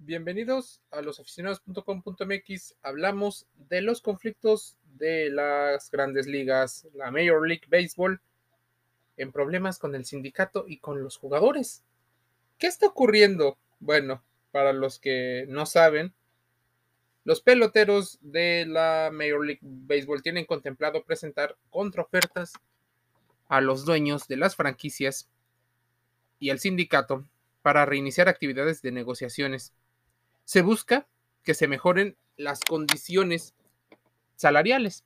Bienvenidos a losaficionados.com.mx. Hablamos de los conflictos de las grandes ligas, la Major League Baseball, en problemas con el sindicato y con los jugadores. ¿Qué está ocurriendo? Bueno, para los que no saben, los peloteros de la Major League Baseball tienen contemplado presentar contraofertas a los dueños de las franquicias y al sindicato para reiniciar actividades de negociaciones. Se busca que se mejoren las condiciones salariales.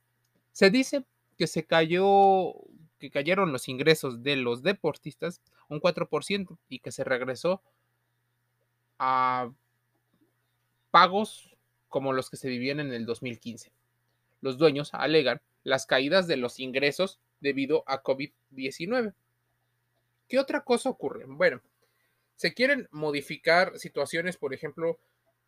Se dice que se cayó que cayeron los ingresos de los deportistas un 4% y que se regresó a pagos como los que se vivían en el 2015. Los dueños alegan las caídas de los ingresos debido a COVID-19. ¿Qué otra cosa ocurre? Bueno, se quieren modificar situaciones, por ejemplo,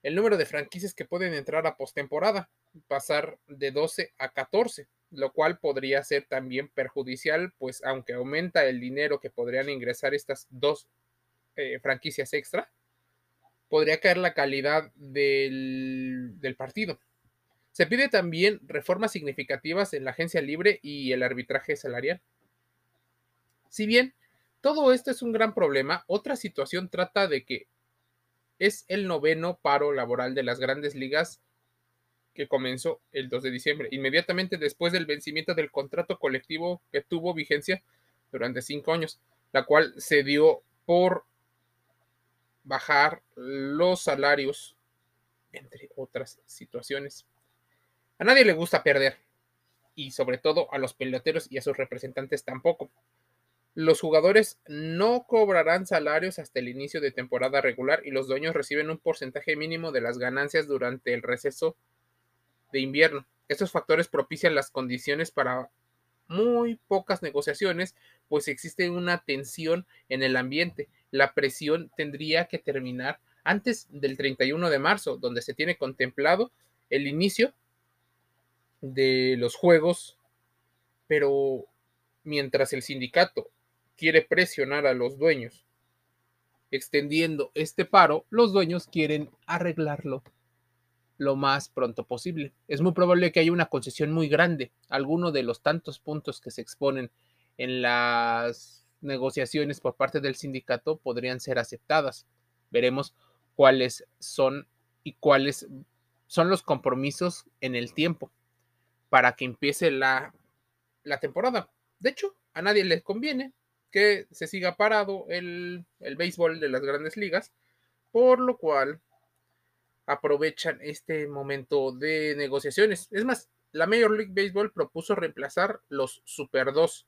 el número de franquicias que pueden entrar a postemporada, pasar de 12 a 14, lo cual podría ser también perjudicial, pues aunque aumenta el dinero que podrían ingresar estas dos eh, franquicias extra, podría caer la calidad del, del partido. Se pide también reformas significativas en la agencia libre y el arbitraje salarial. Si bien todo esto es un gran problema. Otra situación trata de que es el noveno paro laboral de las grandes ligas que comenzó el 2 de diciembre, inmediatamente después del vencimiento del contrato colectivo que tuvo vigencia durante cinco años, la cual se dio por bajar los salarios, entre otras situaciones. A nadie le gusta perder, y sobre todo a los peloteros y a sus representantes tampoco. Los jugadores no cobrarán salarios hasta el inicio de temporada regular y los dueños reciben un porcentaje mínimo de las ganancias durante el receso de invierno. Estos factores propician las condiciones para muy pocas negociaciones, pues existe una tensión en el ambiente. La presión tendría que terminar antes del 31 de marzo, donde se tiene contemplado el inicio de los juegos, pero mientras el sindicato quiere presionar a los dueños. Extendiendo este paro, los dueños quieren arreglarlo lo más pronto posible. Es muy probable que haya una concesión muy grande. Alguno de los tantos puntos que se exponen en las negociaciones por parte del sindicato podrían ser aceptadas. Veremos cuáles son y cuáles son los compromisos en el tiempo para que empiece la, la temporada. De hecho, a nadie le conviene que se siga parado el, el béisbol de las grandes ligas, por lo cual aprovechan este momento de negociaciones. Es más, la Major League Baseball propuso reemplazar los Super 2,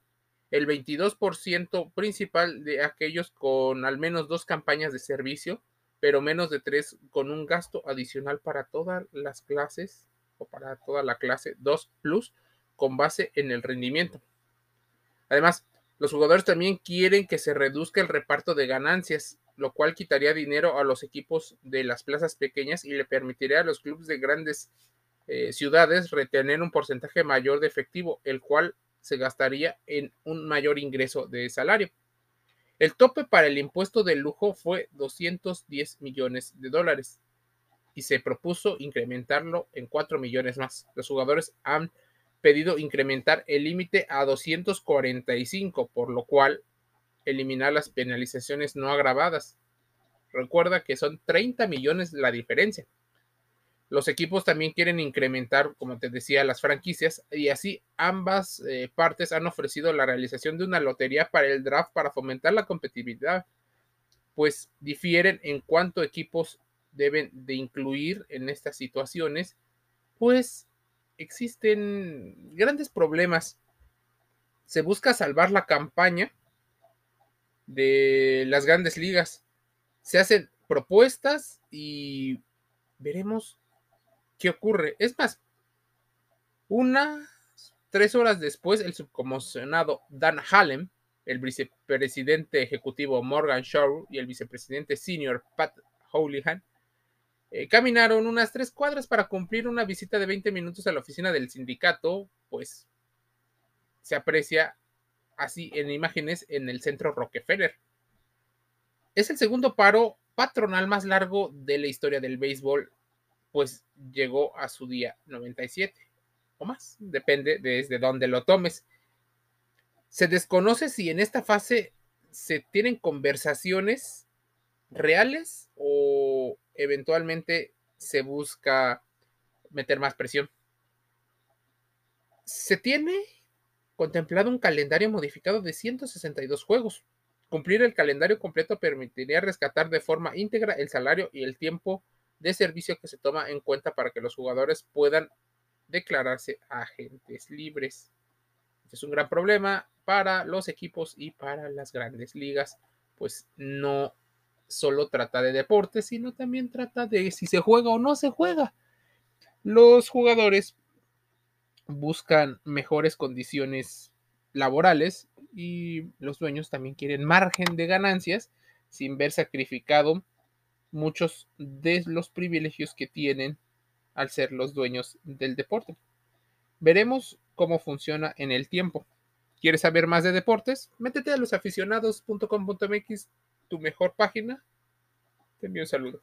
el 22% principal de aquellos con al menos dos campañas de servicio, pero menos de tres con un gasto adicional para todas las clases o para toda la clase 2 Plus con base en el rendimiento. Además, los jugadores también quieren que se reduzca el reparto de ganancias, lo cual quitaría dinero a los equipos de las plazas pequeñas y le permitiría a los clubes de grandes eh, ciudades retener un porcentaje mayor de efectivo, el cual se gastaría en un mayor ingreso de salario. El tope para el impuesto de lujo fue 210 millones de dólares y se propuso incrementarlo en 4 millones más. Los jugadores han pedido incrementar el límite a 245, por lo cual eliminar las penalizaciones no agravadas. Recuerda que son 30 millones la diferencia. Los equipos también quieren incrementar, como te decía, las franquicias y así ambas eh, partes han ofrecido la realización de una lotería para el draft para fomentar la competitividad, pues difieren en cuánto equipos deben de incluir en estas situaciones, pues existen grandes problemas. Se busca salvar la campaña de las grandes ligas. Se hacen propuestas y veremos qué ocurre. Es más, unas tres horas después, el subcomisionado Dan Halem, el vicepresidente ejecutivo Morgan Shaw y el vicepresidente senior Pat Houlihan eh, caminaron unas tres cuadras para cumplir una visita de 20 minutos a la oficina del sindicato, pues se aprecia así en imágenes en el centro Rockefeller. Es el segundo paro patronal más largo de la historia del béisbol, pues llegó a su día 97 o más, depende desde dónde lo tomes. Se desconoce si en esta fase se tienen conversaciones reales o eventualmente se busca meter más presión. Se tiene contemplado un calendario modificado de 162 juegos. Cumplir el calendario completo permitiría rescatar de forma íntegra el salario y el tiempo de servicio que se toma en cuenta para que los jugadores puedan declararse agentes libres. Es un gran problema para los equipos y para las grandes ligas, pues no solo trata de deportes, sino también trata de si se juega o no se juega. Los jugadores buscan mejores condiciones laborales y los dueños también quieren margen de ganancias sin ver sacrificado muchos de los privilegios que tienen al ser los dueños del deporte. Veremos cómo funciona en el tiempo. ¿Quieres saber más de deportes? Métete a losaficionados.com.mx, tu mejor página. Te envío un saludo.